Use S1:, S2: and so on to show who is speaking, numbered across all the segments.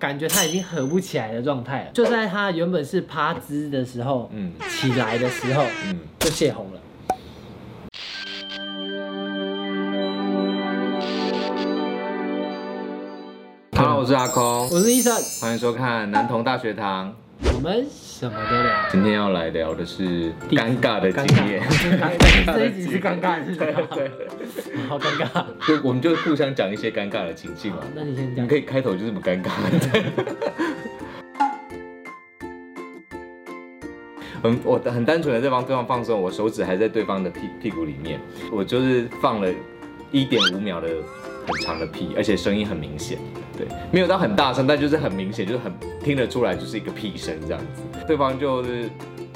S1: 感觉他已经合不起来的状态了。就在他原本是趴姿的时候，
S2: 嗯
S1: 起来的时候
S2: 嗯，
S1: 就泄洪了。
S2: Hello，我是阿空，
S1: 我是医生，
S2: 欢迎收看男童大学堂。
S1: 我们什么都聊。
S2: 今天要来聊的是尴尬的
S1: 尴
S2: 经验，
S1: 尬，这一集是尴尬的事情啊，
S2: 对，
S1: 好尴尬。
S2: 就我们就互相讲一些尴尬的情境嘛。
S1: 那你先讲
S2: 你可。以开头就这么尴尬。很，我很单纯的在帮对方放松，我手指还在对方的屁屁股里面，我就是放了一点五秒的很长的屁，而且声音很明显，对，没有到很大声，但就是很明显，就是很听得出来，就是一个屁声这样子。对方就是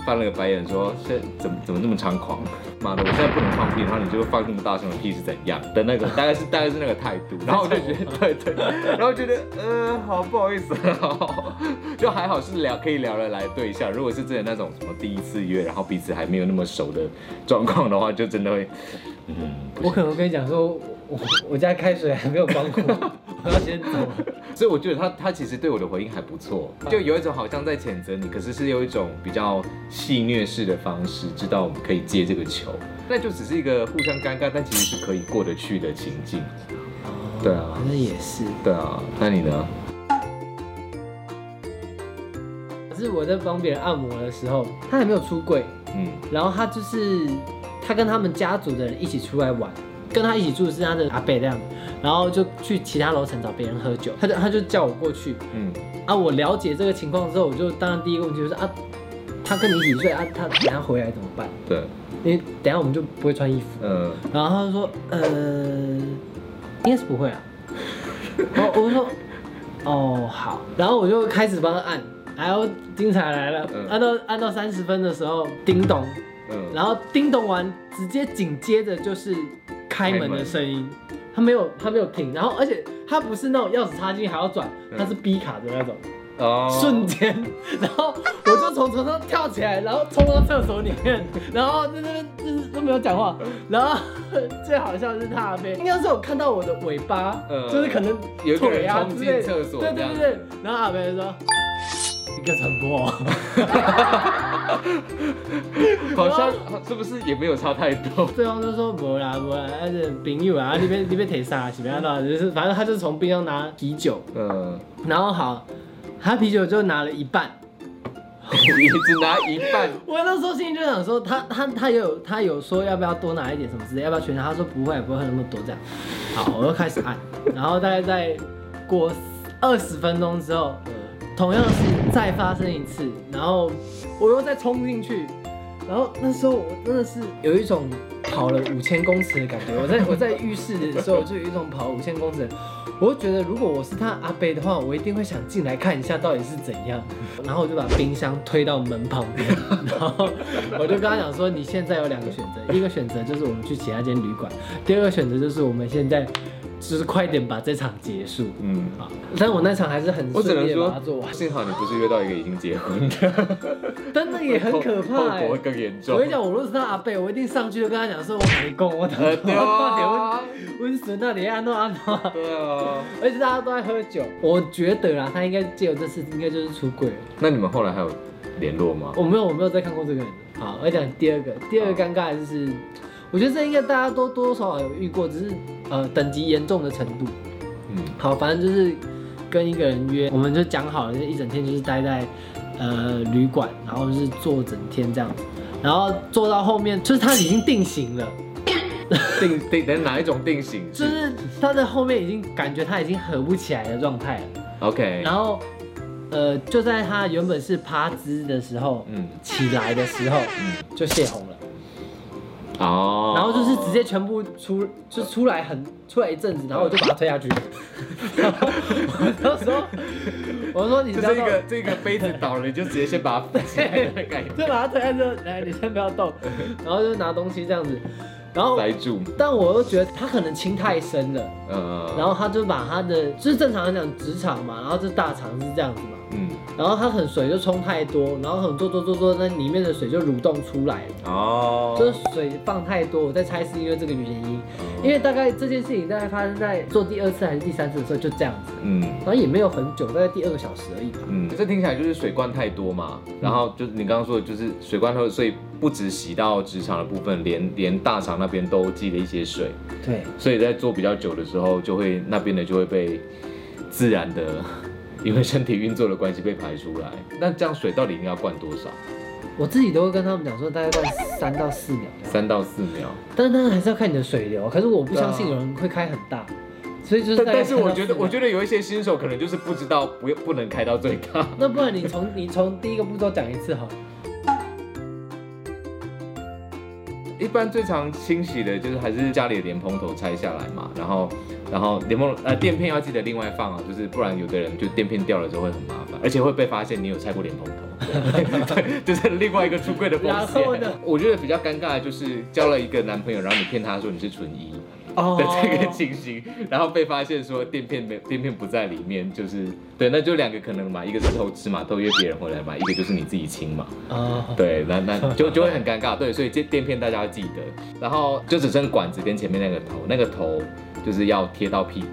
S2: 翻了个白眼说：“现怎么怎么那么猖狂？妈的，我现在不能放屁，然后你就放那么大声的屁是怎样的那个？大概是大概是那个态度。”然后我就觉得，对对，然后觉得呃，好不好意思，就还好是聊可以聊得来对象。如果是真的那种什么第一次约，然后彼此还没有那么熟的状况的话，就真的会，嗯，
S1: 我可能跟你讲说，我我家开水还没有关过，我要先走。
S2: 所以我觉得他他其实对我的回应还不错，就有一种好像在谴责你，可是是有一种比较戏谑式的方式，知道我们可以接这个球，那就只是一个互相尴尬，但其实是可以过得去的情境。对啊
S1: 那也是。
S2: 对啊，那你呢？
S1: 可是我在帮别人按摩的时候，他还没有出柜，
S2: 嗯
S1: 然后他就是他跟他们家族的人一起出来玩，跟他一起住的是他的阿伯这样，然后就去其他楼层找别人喝酒，他就他就叫我过去。
S2: 嗯。
S1: 啊，我了解这个情况之后，我就当然第一个问题就是啊，他跟你一起睡啊，他等下回来怎么办？
S2: 对，
S1: 因为等下我们就不会穿衣服。
S2: 嗯。
S1: 然后他就说，呃，应该是不会啊。然 后我就说，哦好，然后我就开始帮他按，然后精彩来了，
S2: 嗯。
S1: 按到按到三十分的时候，叮咚，
S2: 嗯，
S1: 然后叮咚完，直接紧接着就是开门的声音，他没有他没有停，然后而且他不是那种钥匙插进去还要转，
S2: 嗯。
S1: 他是 B 卡的那种，
S2: 哦。
S1: 瞬间，然后我就从床上跳起来，然后冲到厕所里面，然后在那边就是都没有讲话，然后最好笑的是他阿飞，应该是有看到我的尾巴，
S2: 嗯。
S1: 就是可能
S2: 有一个人
S1: 腿啊
S2: 冲进
S1: 之类的。
S2: 厕所
S1: 对对对对，然后阿飞就说。一个陈波，
S2: 好像是不是也没有差太多？
S1: 对方就说不啦不啦，那是朋友啊，你别你别提啥，是不要闹，就是反正他就从冰箱拿啤酒，
S2: 嗯，
S1: 然后好，他啤酒就拿了一半，
S2: 你只拿一半，
S1: 我那时候心里就想说，他他他也有他有说要不要多拿一点什么之类，要不要全拿？他说不会不会喝那么多这样。好，我又开始按，然后大概在过二十分钟之后，同样是再发生一次，然后我又再冲进去，然后那时候我真的是有一种跑了五千公尺的感觉。我在 我在浴室的时候就有一种跑五千公尺，我就觉得如果我是他阿贝的话，我一定会想进来看一下到底是怎样。然后我就把冰箱推到门旁边，然后我就跟他讲说，你现在有两个选择，一个选择就是我们去其他间旅馆，第二个选择就是我们现在就是快点把这场结束。
S2: 嗯。
S1: 好，但我那场还是很
S2: 我只能
S1: 顺利的把它
S2: 说
S1: 做完，，
S2: 幸好你不是约到一个已经结婚的，
S1: 但那也很可怕
S2: 后
S1: 哎、
S2: 果会更严重。
S1: 我跟你讲，我如果是他阿贝，我一定上去就跟他讲说，我跟你讲，我
S2: 呃，对啊，
S1: 温顺那里安诺安诺，
S2: 对啊。
S1: 而且大家都在喝酒，我觉得啦，他应该借由这次应该就是出柜了。
S2: 那你们后来还有联络吗？
S1: 我没有，我没有再看过这个人。好，我讲第二个，第二个尴尬的就是，我觉得这应该大家都多多少少有遇过，只是呃等级严重的程度。
S2: 嗯。
S1: 好，反正就是跟一个人约，我们就讲好了，就一整天就是待在呃旅馆，然后就是坐整天这样子，然后坐到后面就是他已经定型了，
S2: 定 定等哪一种定型？
S1: 就是他的后面已经感觉他已经合不起来的状态了
S2: ，OK，
S1: 然后呃就在他原本是趴姿的时候，
S2: 嗯。
S1: 起来的时候
S2: 嗯。
S1: 就泄洪了。
S2: 哦，
S1: 然后就是直接全部出，就出来很出来一阵子，然后我就把他推下去。然后我就说，我说你不要动，
S2: 就是一个这个杯子倒了，你就直接先把它放起来的概念，
S1: 就把他推下去，来你先不要动，然后就拿东西这样子，然后
S2: 塞住，
S1: 但我又觉得他可能亲太深了，
S2: 嗯，
S1: 然后他就把他的就是正常来讲直肠嘛，然后这大肠是这样子嘛，
S2: 嗯，
S1: 然后它很水就冲太多，然后很做做做做，那里面的水就蠕动出来了。
S2: 哦，
S1: 就是水放太多，我在猜是因为这个原因，因为大概这件事情大概发生在做第二次还是第三次的时候就这样子，
S2: 嗯。
S1: 然后也没有很久，大概第二个小时而已吧。
S2: 嗯，这听起来就是水灌太多嘛，然后就是你刚刚说的，就是水灌太多，所以不止洗到直肠的部分，连连大肠那边都积了一些水，
S1: 对，
S2: 所以在做比较久的时候，就会那边的就会被自然的，因为身体运作的关系被排出来。那这样水到底应该要灌多少？
S1: 我自己都会跟他们讲说大概灌三到四秒，
S2: 三到四秒。
S1: 但是当然还是要看你的水流，可是我不相信有人会开很大，所以就是
S2: 但但是我觉得，我觉得有一些新手可能就是不知道不不能开到最大。
S1: 那不然你从你从第一个步骤讲一次好了。
S2: 一般最常清洗的就是还是家里的莲蓬头拆下来嘛，然后然后莲蓬呃垫片要记得另外放啊，就是不然有的人就垫片掉了之后会很麻烦，而且会被发现你有拆过莲蓬头，对，就是另外一个出柜的风
S1: 然后呢？
S2: 险。我觉得比较尴尬的就是交了一个男朋友，然后你骗他说你是纯一
S1: 哦
S2: 的这个情形，然后被发现说垫片没垫片不在里面，就是对，那就两个可能嘛，一个是偷吃嘛，偷约别人回来嘛，一个就是你自己亲嘛。
S1: 哦，
S2: 对，那那 就就会很尴尬。对，所以这垫片大家要记得，然后就只剩管子跟前面那个头，那个头就是要贴到屁股。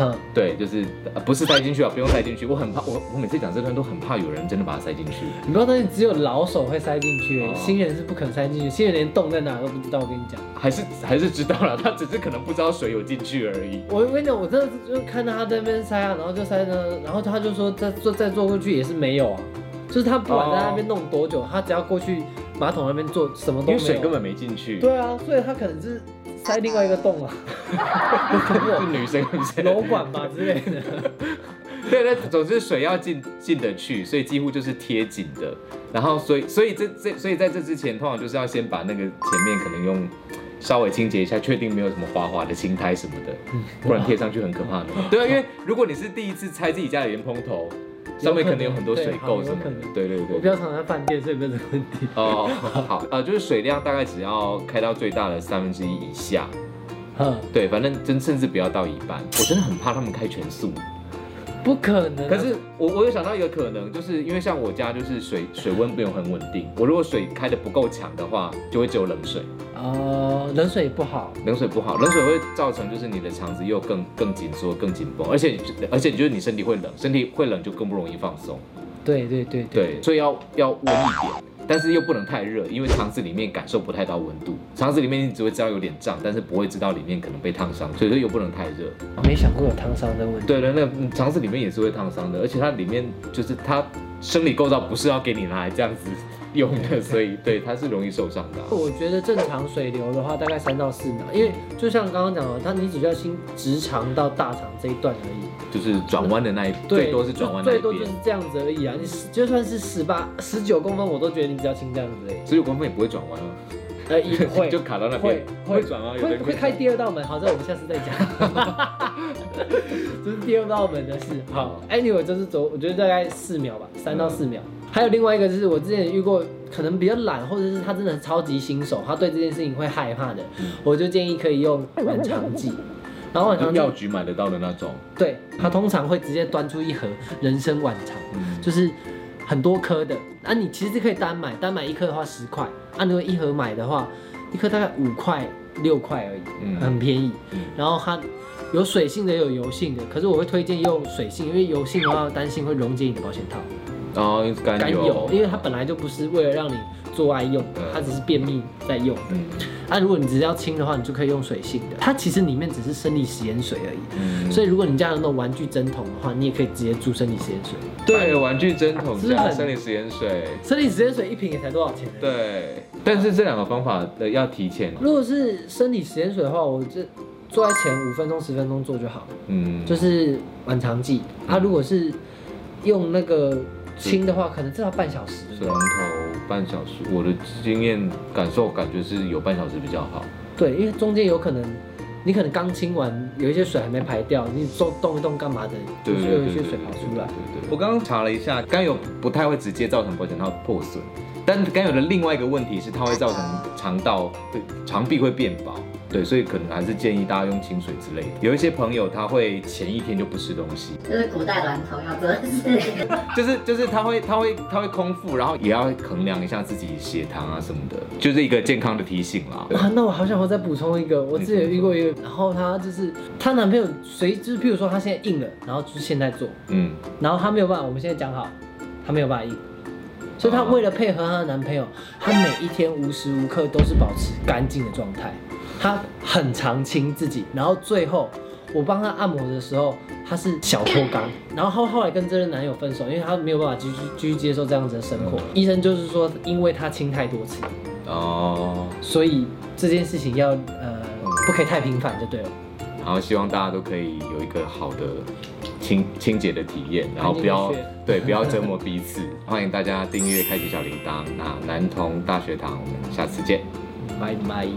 S1: 哼，
S2: 对，就是、呃不是塞进去啊，不用塞进去。我很怕，我我每次讲这段都很怕有人真的把它塞进去。
S1: 你不要担心，只有老手会塞进去、
S2: 哦
S1: 新人是不肯塞进去，新人连洞在哪都不知道。我跟你讲，
S2: 还是 还是知道了，他只是可能不知道水有进去而已。
S1: 我跟你讲，我真的是就看到他在那边塞啊，然后就塞呢，然后他就说再坐再坐过去也是没有啊，就是他不管在那边弄多久，他只要过去马桶那边做，什么都没有。
S2: 因为水根本没进去。
S1: 对啊，所以他可能是塞另外一个洞啊，
S2: 是女生女生。
S1: 瘘管吧之类的。
S2: 对，那总之水要进进得去，所以几乎就是贴紧的。然后所以所以这这所以在这之前，通常就是要先把那个前面可能用稍微清洁一下，确定没有什么滑滑的青苔什么的，不然贴上去很可怕的。对啊，因为如果你是第一次拆自己家的莲蓬头，上面可能有很多水垢什么的。对对对
S1: 我比。较常在饭店，所以没有这个问题。
S2: 哦，好，呃，就是水量大概只要开到最大的三分之一以下，
S1: 嗯，
S2: 对，反正真甚至不要到一半。我真的很怕他们开全速。
S1: 不可能啊。
S2: 可是我我有想到一个可能，就是因为像我家就是水水温没有很稳定，我如果水开的不够强的话，就会只有冷水，
S1: 哦，冷水不好。
S2: 冷水不好，冷水会造成就是你的肠子又更更紧缩、更紧绷，而且而且就是你身体会冷，身体会冷就更不容易放松，
S1: 对对对
S2: 对，所以要要温一点。但是又不能太热，因为肠子里面感受不太到温度，肠子里面你只会知道有点胀，但是不会知道里面可能被烫伤，所以说又不能太热。
S1: 没想过有烫伤的问题。
S2: 对的，那嗯肠子里面也是会烫伤的，而且它里面就是它生理构造不是要给你拿来这样子用的，所以对它是容易受伤的啊、
S1: 我觉得正常水流的话，大概三到四秒，因为就像刚刚讲的，它你只需要清直肠到大肠这一段而已，
S2: 就是转弯的那一，
S1: 对，
S2: 最多是转弯
S1: 最多就是，这样子而已啊。你十就算是十八、十九公分，我都觉得你只要清这样子而已。
S2: 十九公分也不会转弯啊，
S1: 呃，也 会
S2: 就卡到那边
S1: 会，
S2: 会转弯，
S1: 会会开第二道门，好，这我们下次再讲。这是第二道门的事。好，anyway，这是走，我觉得大概四秒吧，三到四秒。还有另外一个就是我之前遇过，可能比较懒，或者是他真的超级新手，他对这件事情会害怕的，我就建议可以用晚肠剂。然后
S2: 药局买得到的那种，
S1: 对，他通常会直接端出一盒人参晚肠，
S2: 嗯，
S1: 就是很多颗的。啊，你其实可以单买，单买一颗的话十块，啊，如果一盒买的话，一颗大概五块六块而已，
S2: 嗯
S1: 很便宜
S2: 嗯。
S1: 然后它有水性的，也有油性的，可是我会推荐用水性，因为油性的话担心会溶解你的保险套。
S2: 然后甘
S1: 甘油
S2: 油，，
S1: 因为它本来就不是为了让你做爱用的
S2: 嗯，
S1: 它只是便秘在用的。
S2: 嗯
S1: 啊，如果你只是要清的话，你就可以用水性的，它其实里面只是生理食盐水而已。
S2: 嗯
S1: 所以如果你家有那种玩具针筒的话，你也可以直接注生理食盐水。
S2: 对，玩具针筒加生理食盐水，
S1: 生理食盐水一瓶也才多少钱呢？
S2: 对，但是这两个方法的要提前，
S1: 如果是生理食盐水的话，我这做在前五分钟、十分钟做就好，
S2: 嗯，
S1: 就是晚肠剂。啊，如果是用那个清的话，可能至少半小时。
S2: 水龙头半小时，我的经验感受感觉是有半小时比较好。
S1: 对，因为中间有可能你可能刚清完，有一些水还没排掉，你动动一动干嘛的，就是有一些水跑出来。
S2: 对对，我刚刚查了一下，甘油不太会直接造成保险套破损，但甘油的另外一个问题是它会造成肠道会肠壁会变薄，对，所以可能还是建议大家用清水之类的。有一些朋友他会前一天就不吃东西，
S3: 就是古代娈童要做的事。
S2: 就是就是他会他会他会空腹，然后也要衡量一下自己血糖啊什么的，就是一个健康的提醒啦。
S1: 啊，那我好想我再补充一个，我自己有遇过一个，然后她就是她男朋友随就是譬如说她现在硬了，然后就是现在做，
S2: 嗯，
S1: 然后她没有办法，我们现在讲好，她没有办法硬，所以她为了配合她的男朋友，她每一天无时无刻都是保持干净的状态，她很常亲自己，然后最后我帮他按摩的时候，他是小脱肛，然后后后来跟这任男友分手，因为他没有办法继续继续接受这样子的生活，医生就是说，因为他亲太多次，
S2: 哦，
S1: 所以这件事情要呃不可以太频繁就对了。
S2: 然后希望大家都可以有一个好的清清洁的体验，然后不要对不要折磨彼此。欢迎大家订阅、开启小铃铛。那男童大学堂，我们下次见。
S1: 拜拜。